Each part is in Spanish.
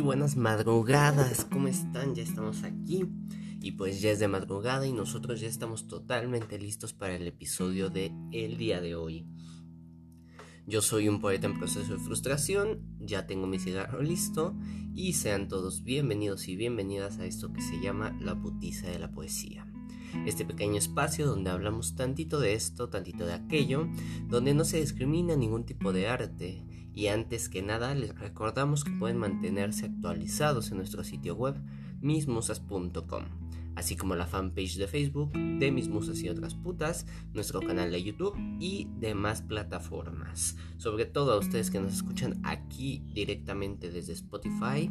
buenas madrugadas. ¿Cómo están? Ya estamos aquí. Y pues ya es de madrugada y nosotros ya estamos totalmente listos para el episodio de el día de hoy. Yo soy un poeta en proceso de frustración, ya tengo mi cigarro listo y sean todos bienvenidos y bienvenidas a esto que se llama La putiza de la poesía. Este pequeño espacio donde hablamos tantito de esto, tantito de aquello, donde no se discrimina ningún tipo de arte, y antes que nada les recordamos que pueden mantenerse actualizados en nuestro sitio web mismusas.com, así como la fanpage de Facebook de Mis Musas y otras putas, nuestro canal de YouTube y demás plataformas. Sobre todo a ustedes que nos escuchan aquí directamente desde Spotify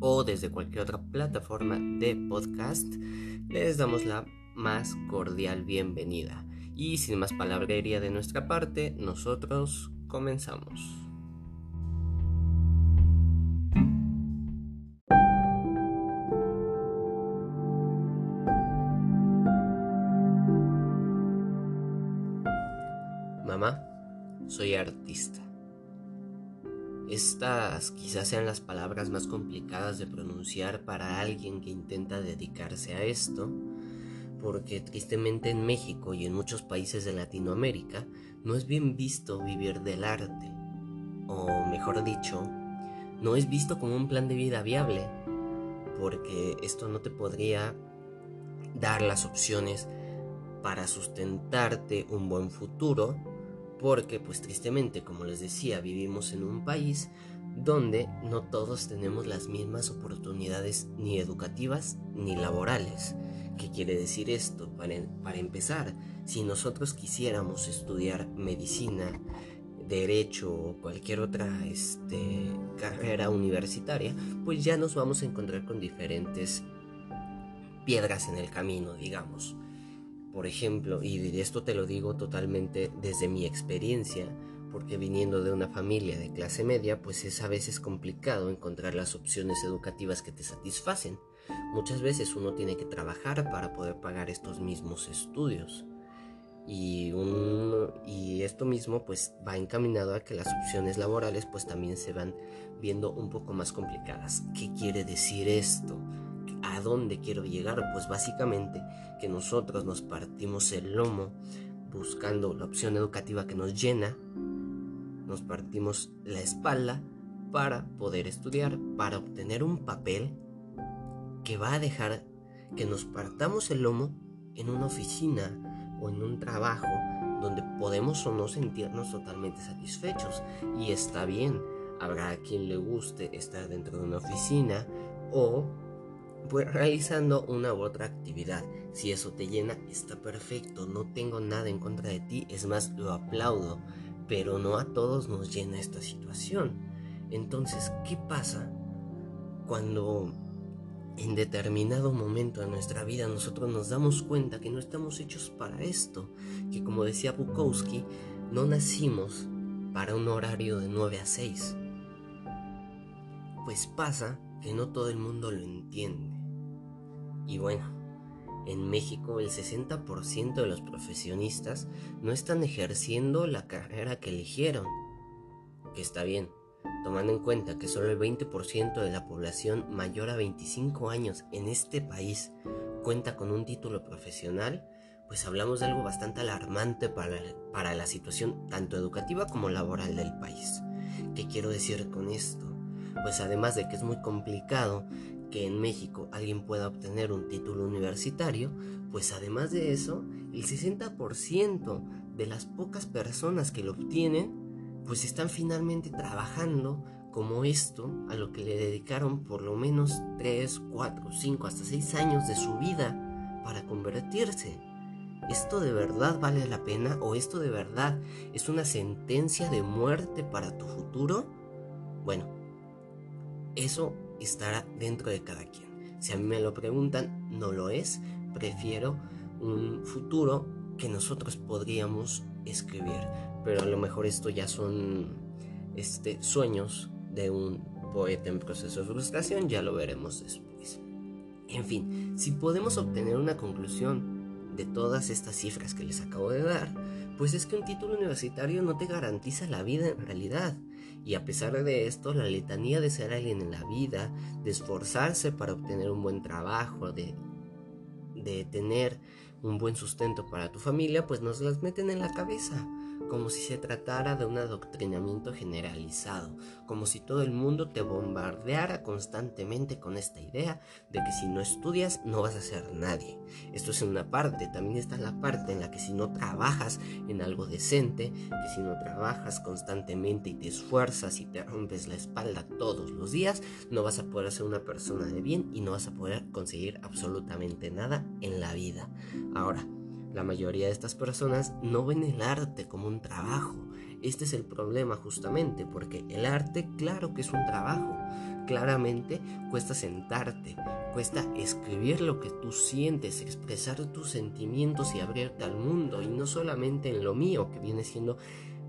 o desde cualquier otra plataforma de podcast, les damos la más cordial bienvenida. Y sin más palabrería de nuestra parte, nosotros comenzamos. Soy artista. Estas quizás sean las palabras más complicadas de pronunciar para alguien que intenta dedicarse a esto, porque tristemente en México y en muchos países de Latinoamérica no es bien visto vivir del arte, o mejor dicho, no es visto como un plan de vida viable, porque esto no te podría dar las opciones para sustentarte un buen futuro, porque pues tristemente, como les decía, vivimos en un país donde no todos tenemos las mismas oportunidades ni educativas ni laborales. ¿Qué quiere decir esto? Para, para empezar, si nosotros quisiéramos estudiar medicina, derecho o cualquier otra este, carrera universitaria, pues ya nos vamos a encontrar con diferentes piedras en el camino, digamos. Por ejemplo, y esto te lo digo totalmente desde mi experiencia, porque viniendo de una familia de clase media, pues es a veces complicado encontrar las opciones educativas que te satisfacen. Muchas veces uno tiene que trabajar para poder pagar estos mismos estudios. Y, y esto mismo pues va encaminado a que las opciones laborales pues también se van viendo un poco más complicadas. ¿Qué quiere decir esto? ¿A dónde quiero llegar? Pues básicamente que nosotros nos partimos el lomo buscando la opción educativa que nos llena, nos partimos la espalda para poder estudiar, para obtener un papel que va a dejar que nos partamos el lomo en una oficina o en un trabajo donde podemos o no sentirnos totalmente satisfechos. Y está bien, habrá quien le guste estar dentro de una oficina o realizando una u otra actividad. Si eso te llena, está perfecto, no tengo nada en contra de ti, es más, lo aplaudo, pero no a todos nos llena esta situación. Entonces, ¿qué pasa cuando en determinado momento de nuestra vida nosotros nos damos cuenta que no estamos hechos para esto, que como decía Bukowski, no nacimos para un horario de 9 a 6. Pues pasa que no todo el mundo lo entiende. Y bueno, en México el 60% de los profesionistas no están ejerciendo la carrera que eligieron, que está bien, tomando en cuenta que solo el 20% de la población mayor a 25 años en este país cuenta con un título profesional, pues hablamos de algo bastante alarmante para, para la situación tanto educativa como laboral del país. ¿Qué quiero decir con esto? Pues además de que es muy complicado que en México alguien pueda obtener un título universitario, pues además de eso, el 60% de las pocas personas que lo obtienen pues están finalmente trabajando como esto a lo que le dedicaron por lo menos 3, 4, 5, hasta 6 años de su vida para convertirse. ¿Esto de verdad vale la pena o esto de verdad es una sentencia de muerte para tu futuro? Bueno, eso estará dentro de cada quien. Si a mí me lo preguntan, no lo es. Prefiero un futuro que nosotros podríamos escribir pero a lo mejor esto ya son este, sueños de un poeta en proceso de frustración, ya lo veremos después. En fin, si podemos obtener una conclusión de todas estas cifras que les acabo de dar, pues es que un título universitario no te garantiza la vida en realidad. Y a pesar de esto, la letanía de ser alguien en la vida, de esforzarse para obtener un buen trabajo, de, de tener un buen sustento para tu familia, pues nos las meten en la cabeza como si se tratara de un adoctrinamiento generalizado, como si todo el mundo te bombardeara constantemente con esta idea de que si no estudias no vas a ser nadie. Esto es una parte, también está la parte en la que si no trabajas en algo decente, que si no trabajas constantemente y te esfuerzas y te rompes la espalda todos los días, no vas a poder ser una persona de bien y no vas a poder conseguir absolutamente nada en la vida. Ahora, la mayoría de estas personas no ven el arte como un trabajo. Este es el problema justamente, porque el arte claro que es un trabajo. Claramente cuesta sentarte, cuesta escribir lo que tú sientes, expresar tus sentimientos y abrirte al mundo, y no solamente en lo mío, que viene siendo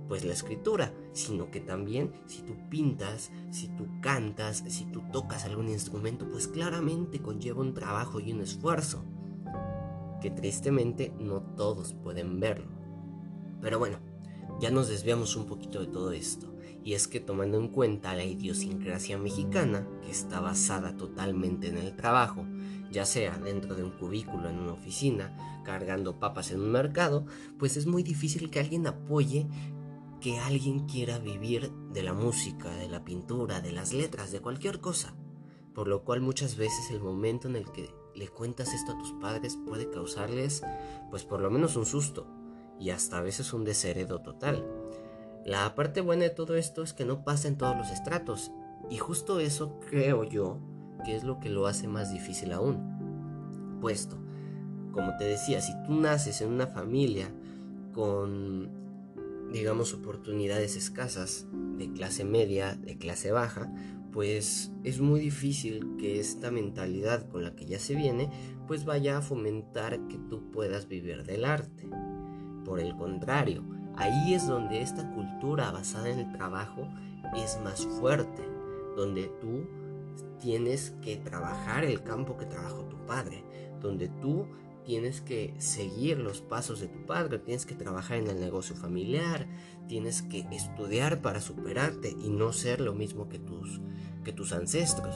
pues la escritura, sino que también si tú pintas, si tú cantas, si tú tocas algún instrumento, pues claramente conlleva un trabajo y un esfuerzo que tristemente no todos pueden verlo. Pero bueno, ya nos desviamos un poquito de todo esto, y es que tomando en cuenta la idiosincrasia mexicana, que está basada totalmente en el trabajo, ya sea dentro de un cubículo en una oficina, cargando papas en un mercado, pues es muy difícil que alguien apoye que alguien quiera vivir de la música, de la pintura, de las letras, de cualquier cosa. Por lo cual muchas veces el momento en el que le cuentas esto a tus padres puede causarles pues por lo menos un susto y hasta a veces un desheredo total. La parte buena de todo esto es que no pasa en todos los estratos y justo eso creo yo que es lo que lo hace más difícil aún. Puesto, como te decía, si tú naces en una familia con digamos oportunidades escasas de clase media, de clase baja, pues es muy difícil que esta mentalidad con la que ya se viene pues vaya a fomentar que tú puedas vivir del arte. Por el contrario, ahí es donde esta cultura basada en el trabajo es más fuerte, donde tú tienes que trabajar el campo que trabajó tu padre, donde tú tienes que seguir los pasos de tu padre, tienes que trabajar en el negocio familiar, tienes que estudiar para superarte y no ser lo mismo que tus, que tus ancestros.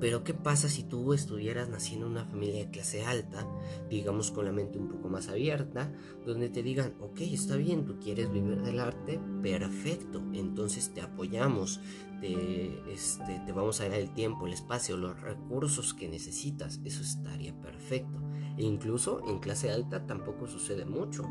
Pero ¿qué pasa si tú estuvieras naciendo en una familia de clase alta, digamos con la mente un poco más abierta, donde te digan, ok, está bien, tú quieres vivir del arte, perfecto, entonces te apoyamos, te, este, te vamos a dar el tiempo, el espacio, los recursos que necesitas, eso estaría perfecto. E incluso en clase alta tampoco sucede mucho.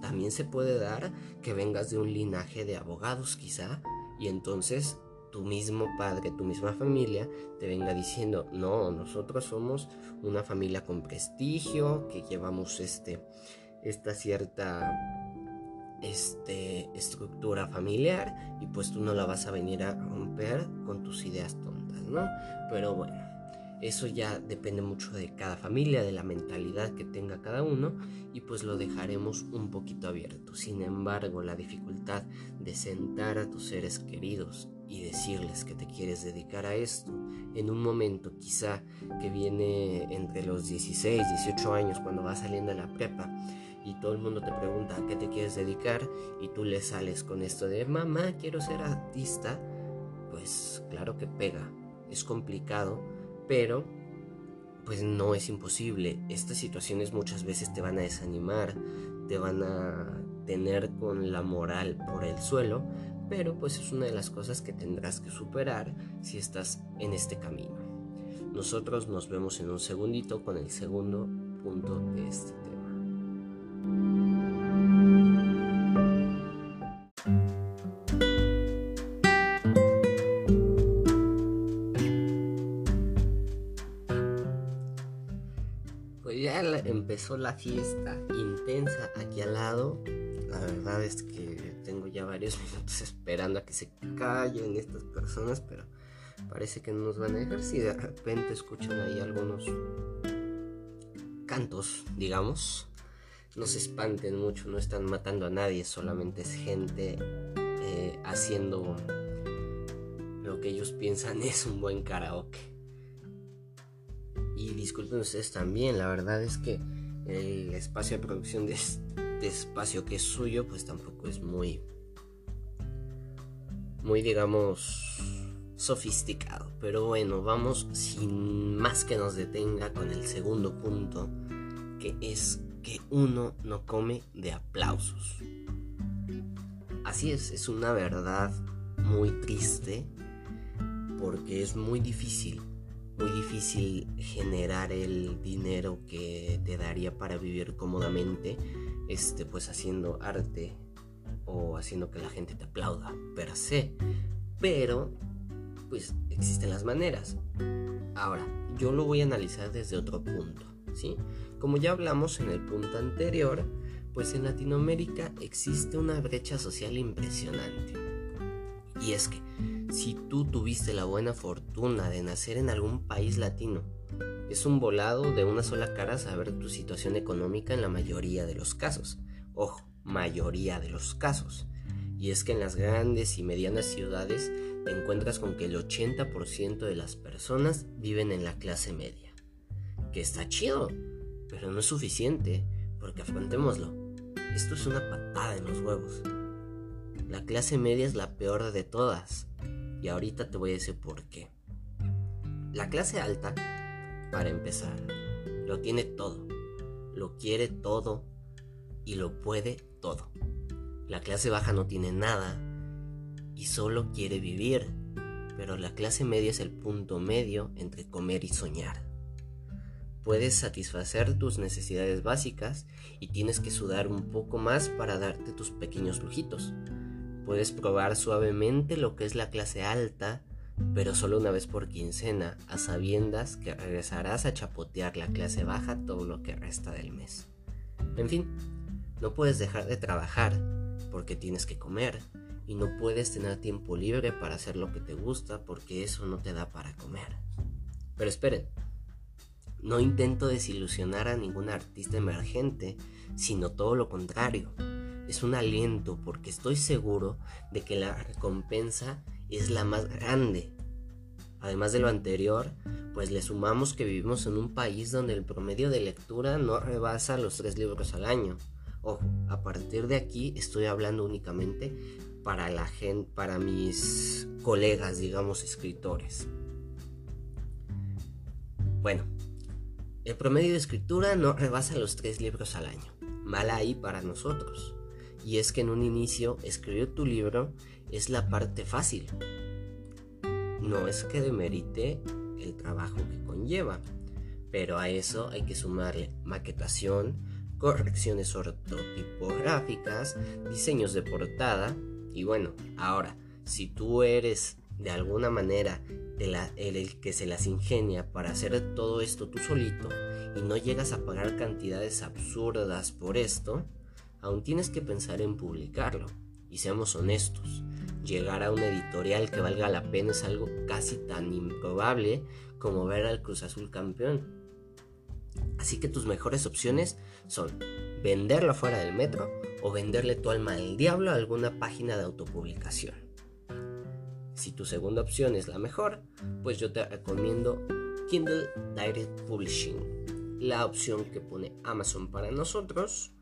También se puede dar que vengas de un linaje de abogados quizá, y entonces tu mismo padre, tu misma familia te venga diciendo, no, nosotros somos una familia con prestigio, que llevamos este, esta cierta este, estructura familiar y pues tú no la vas a venir a romper con tus ideas tontas, ¿no? Pero bueno, eso ya depende mucho de cada familia, de la mentalidad que tenga cada uno y pues lo dejaremos un poquito abierto. Sin embargo, la dificultad de sentar a tus seres queridos y decirles que te quieres dedicar a esto en un momento quizá que viene entre los 16, 18 años cuando vas saliendo de la prepa y todo el mundo te pregunta a qué te quieres dedicar y tú le sales con esto de mamá quiero ser artista, pues claro que pega, es complicado, pero pues no es imposible. Estas situaciones muchas veces te van a desanimar, te van a tener con la moral por el suelo, pero pues es una de las cosas que tendrás que superar si estás en este camino. Nosotros nos vemos en un segundito con el segundo punto de este tema. Fiesta intensa aquí al lado. La verdad es que tengo ya varios minutos esperando a que se callen estas personas, pero parece que no nos van a dejar. Si de repente escuchan ahí algunos cantos, digamos, no se espanten mucho, no están matando a nadie, solamente es gente eh, haciendo lo que ellos piensan es un buen karaoke. Y disculpen ustedes también, la verdad es que el espacio de producción de este espacio que es suyo, pues tampoco es muy muy digamos sofisticado. Pero bueno, vamos sin más que nos detenga con el segundo punto, que es que uno no come de aplausos. Así es, es una verdad muy triste porque es muy difícil, muy difícil generar el dinero que te daría para vivir cómodamente, este, pues haciendo arte o haciendo que la gente te aplauda per se. Pero, pues existen las maneras. Ahora, yo lo voy a analizar desde otro punto, ¿sí? Como ya hablamos en el punto anterior, pues en Latinoamérica existe una brecha social impresionante. Y es que si tú tuviste la buena fortuna de nacer en algún país latino, es un volado de una sola cara saber tu situación económica en la mayoría de los casos. Ojo, mayoría de los casos. Y es que en las grandes y medianas ciudades te encuentras con que el 80% de las personas viven en la clase media. Que está chido, pero no es suficiente, porque afrontémoslo. Esto es una patada en los huevos. La clase media es la peor de todas. Y ahorita te voy a decir por qué. La clase alta, para empezar, lo tiene todo. Lo quiere todo y lo puede todo. La clase baja no tiene nada y solo quiere vivir. Pero la clase media es el punto medio entre comer y soñar. Puedes satisfacer tus necesidades básicas y tienes que sudar un poco más para darte tus pequeños lujitos. Puedes probar suavemente lo que es la clase alta, pero solo una vez por quincena, a sabiendas que regresarás a chapotear la clase baja todo lo que resta del mes. En fin, no puedes dejar de trabajar porque tienes que comer y no puedes tener tiempo libre para hacer lo que te gusta porque eso no te da para comer. Pero esperen, no intento desilusionar a ningún artista emergente, sino todo lo contrario es un aliento porque estoy seguro de que la recompensa es la más grande. Además de lo anterior, pues le sumamos que vivimos en un país donde el promedio de lectura no rebasa los tres libros al año. Ojo, a partir de aquí estoy hablando únicamente para la gente, para mis colegas, digamos, escritores. Bueno, el promedio de escritura no rebasa los tres libros al año. Mal ahí para nosotros. Y es que en un inicio escribir tu libro es la parte fácil. No es que demerite el trabajo que conlleva, pero a eso hay que sumarle maquetación, correcciones ortotipográficas, diseños de portada y bueno, ahora, si tú eres de alguna manera el que se las ingenia para hacer todo esto tú solito y no llegas a pagar cantidades absurdas por esto, aún tienes que pensar en publicarlo. Y seamos honestos, llegar a un editorial que valga la pena es algo casi tan improbable como ver al Cruz Azul campeón. Así que tus mejores opciones son venderlo fuera del metro o venderle tu alma al diablo a alguna página de autopublicación. Si tu segunda opción es la mejor, pues yo te recomiendo Kindle Direct Publishing, la opción que pone Amazon para nosotros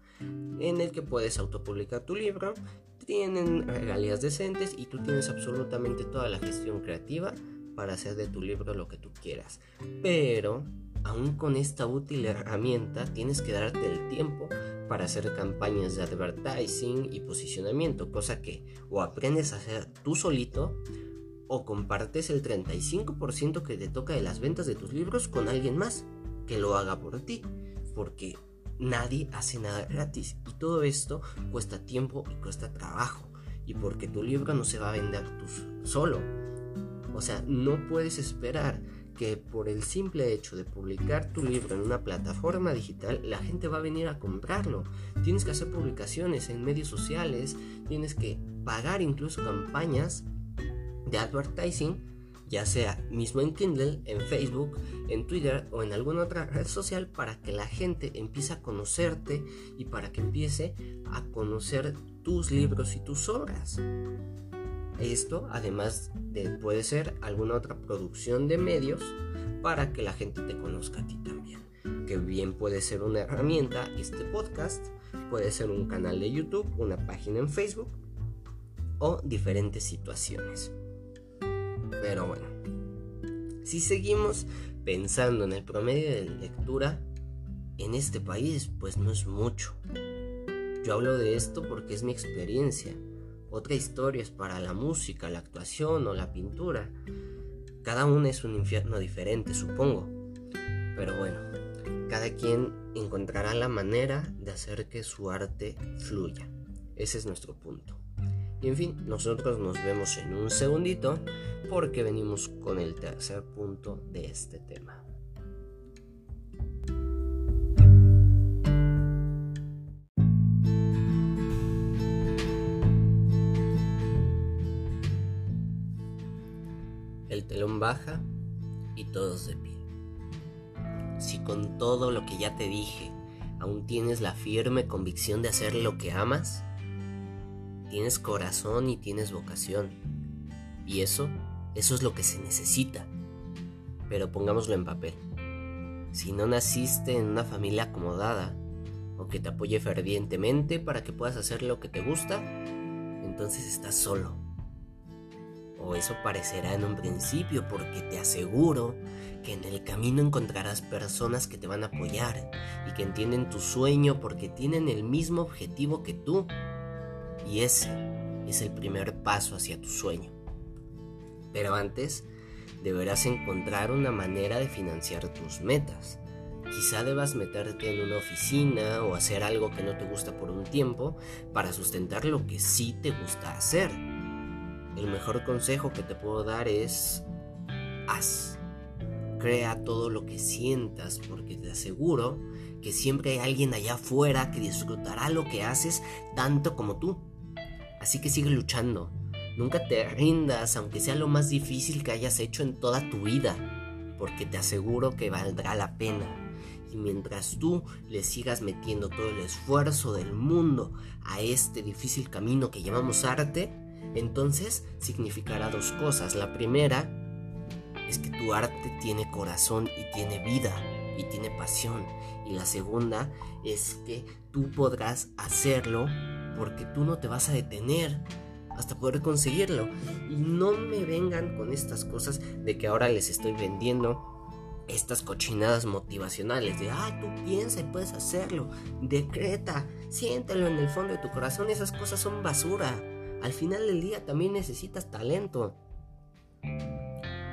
en el que puedes autopublicar tu libro, tienen regalías decentes y tú tienes absolutamente toda la gestión creativa para hacer de tu libro lo que tú quieras. Pero, aún con esta útil herramienta, tienes que darte el tiempo para hacer campañas de advertising y posicionamiento, cosa que o aprendes a hacer tú solito o compartes el 35% que te toca de las ventas de tus libros con alguien más que lo haga por ti, porque Nadie hace nada gratis y todo esto cuesta tiempo y cuesta trabajo. Y porque tu libro no se va a vender tú solo. O sea, no puedes esperar que por el simple hecho de publicar tu libro en una plataforma digital, la gente va a venir a comprarlo. Tienes que hacer publicaciones en medios sociales, tienes que pagar incluso campañas de advertising ya sea mismo en Kindle, en Facebook, en Twitter o en alguna otra red social para que la gente empiece a conocerte y para que empiece a conocer tus libros y tus obras. Esto además de puede ser alguna otra producción de medios para que la gente te conozca a ti también. Que bien puede ser una herramienta, este podcast, puede ser un canal de YouTube, una página en Facebook o diferentes situaciones. Pero bueno, si seguimos pensando en el promedio de lectura, en este país pues no es mucho. Yo hablo de esto porque es mi experiencia. Otra historia es para la música, la actuación o la pintura. Cada una es un infierno diferente, supongo. Pero bueno, cada quien encontrará la manera de hacer que su arte fluya. Ese es nuestro punto. Y en fin, nosotros nos vemos en un segundito porque venimos con el tercer punto de este tema. El telón baja y todos de pie. Si con todo lo que ya te dije aún tienes la firme convicción de hacer lo que amas, tienes corazón y tienes vocación. Y eso, eso es lo que se necesita. Pero pongámoslo en papel. Si no naciste en una familia acomodada, o que te apoye fervientemente para que puedas hacer lo que te gusta, entonces estás solo. O eso parecerá en un principio, porque te aseguro que en el camino encontrarás personas que te van a apoyar y que entienden tu sueño porque tienen el mismo objetivo que tú. Y ese es el primer paso hacia tu sueño. Pero antes, deberás encontrar una manera de financiar tus metas. Quizá debas meterte en una oficina o hacer algo que no te gusta por un tiempo para sustentar lo que sí te gusta hacer. El mejor consejo que te puedo dar es haz. Crea todo lo que sientas porque te aseguro que siempre hay alguien allá afuera que disfrutará lo que haces tanto como tú. Así que sigue luchando. Nunca te rindas, aunque sea lo más difícil que hayas hecho en toda tu vida, porque te aseguro que valdrá la pena. Y mientras tú le sigas metiendo todo el esfuerzo del mundo a este difícil camino que llamamos arte, entonces significará dos cosas. La primera es que tu arte tiene corazón y tiene vida y tiene pasión. Y la segunda es que tú podrás hacerlo porque tú no te vas a detener hasta poder conseguirlo. Y no me vengan con estas cosas de que ahora les estoy vendiendo estas cochinadas motivacionales de, ah, tú piensa y puedes hacerlo, decreta, siéntelo en el fondo de tu corazón, esas cosas son basura. Al final del día también necesitas talento.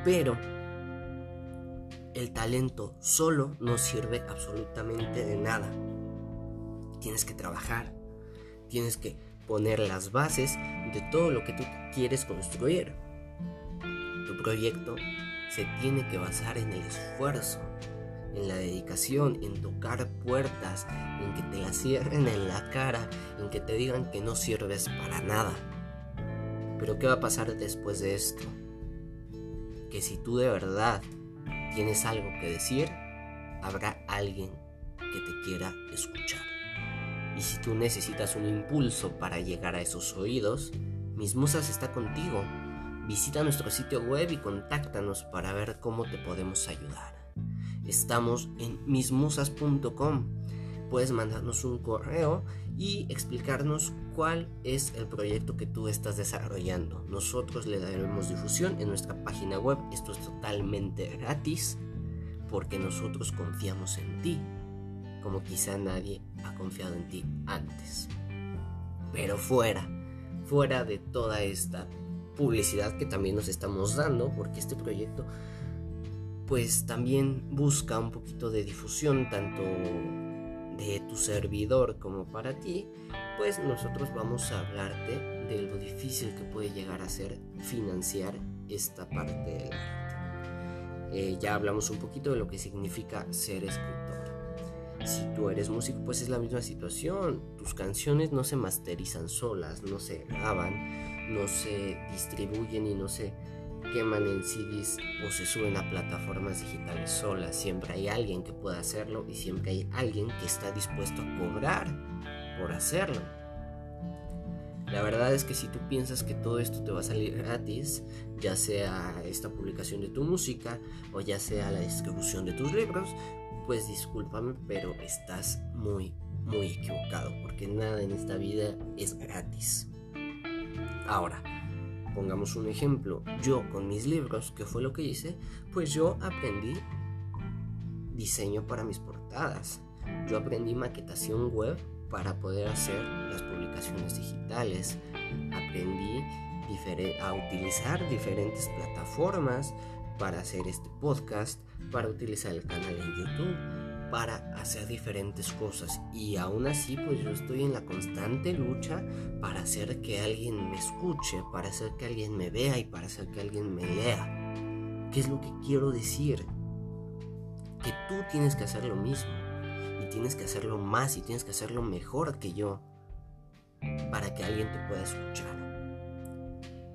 Pero el talento solo no sirve absolutamente de nada. Tienes que trabajar, tienes que poner las bases de todo lo que tú quieres construir. Tu proyecto se tiene que basar en el esfuerzo, en la dedicación, en tocar puertas, en que te la cierren en la cara, en que te digan que no sirves para nada. Pero ¿qué va a pasar después de esto? Que si tú de verdad tienes algo que decir, habrá alguien que te quiera escuchar. Y si tú necesitas un impulso para llegar a esos oídos, Mis Musas está contigo. Visita nuestro sitio web y contáctanos para ver cómo te podemos ayudar. Estamos en mismusas.com. Puedes mandarnos un correo y explicarnos cuál es el proyecto que tú estás desarrollando. Nosotros le daremos difusión en nuestra página web. Esto es totalmente gratis porque nosotros confiamos en ti como quizá nadie ha confiado en ti antes. Pero fuera, fuera de toda esta publicidad que también nos estamos dando, porque este proyecto pues también busca un poquito de difusión tanto de tu servidor como para ti, pues nosotros vamos a hablarte de lo difícil que puede llegar a ser financiar esta parte del arte. Eh, ya hablamos un poquito de lo que significa ser escritor. Si tú eres músico, pues es la misma situación. Tus canciones no se masterizan solas, no se graban, no se distribuyen y no se queman en CDs o se suben a plataformas digitales solas. Siempre hay alguien que pueda hacerlo y siempre hay alguien que está dispuesto a cobrar por hacerlo. La verdad es que si tú piensas que todo esto te va a salir gratis, ya sea esta publicación de tu música o ya sea la distribución de tus libros, pues discúlpame, pero estás muy, muy equivocado, porque nada en esta vida es gratis. Ahora, pongamos un ejemplo. Yo con mis libros, ¿qué fue lo que hice? Pues yo aprendí diseño para mis portadas. Yo aprendí maquetación web para poder hacer las publicaciones digitales. Aprendí a utilizar diferentes plataformas para hacer este podcast, para utilizar el canal en YouTube, para hacer diferentes cosas. Y aún así, pues yo estoy en la constante lucha para hacer que alguien me escuche, para hacer que alguien me vea y para hacer que alguien me lea. ¿Qué es lo que quiero decir? Que tú tienes que hacer lo mismo. Y tienes que hacerlo más y tienes que hacerlo mejor que yo. Para que alguien te pueda escuchar.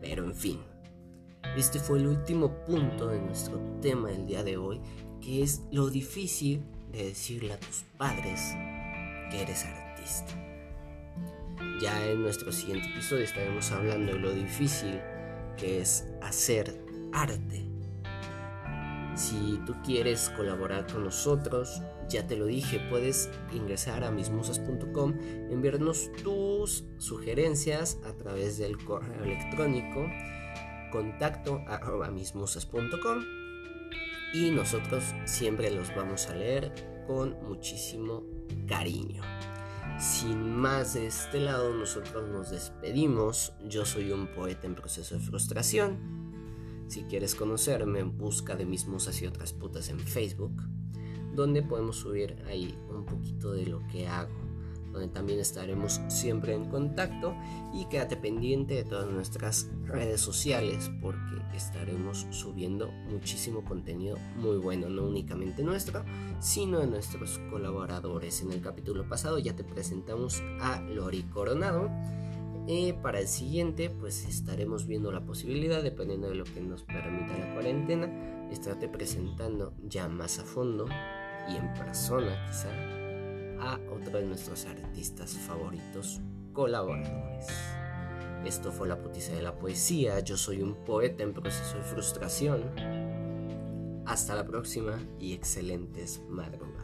Pero en fin, este fue el último punto de nuestro tema del día de hoy, que es lo difícil de decirle a tus padres que eres artista. Ya en nuestro siguiente episodio estaremos hablando de lo difícil que es hacer arte. Si tú quieres colaborar con nosotros, ya te lo dije, puedes ingresar a mismusas.com, enviarnos tus sugerencias a través del correo electrónico contacto arroba mismusas.com y nosotros siempre los vamos a leer con muchísimo cariño. Sin más de este lado, nosotros nos despedimos. Yo soy un poeta en proceso de frustración. Si quieres conocerme, busca de mis musas y otras putas en Facebook donde podemos subir ahí un poquito de lo que hago, donde también estaremos siempre en contacto y quédate pendiente de todas nuestras redes sociales porque estaremos subiendo muchísimo contenido muy bueno, no únicamente nuestro, sino de nuestros colaboradores. En el capítulo pasado ya te presentamos a Lori Coronado. Eh, para el siguiente, pues estaremos viendo la posibilidad, dependiendo de lo que nos permita la cuarentena, estarte presentando ya más a fondo y en persona quizá a otro de nuestros artistas favoritos colaboradores. Esto fue la putiza de la poesía, yo soy un poeta en proceso de frustración. Hasta la próxima y excelentes madrugadas.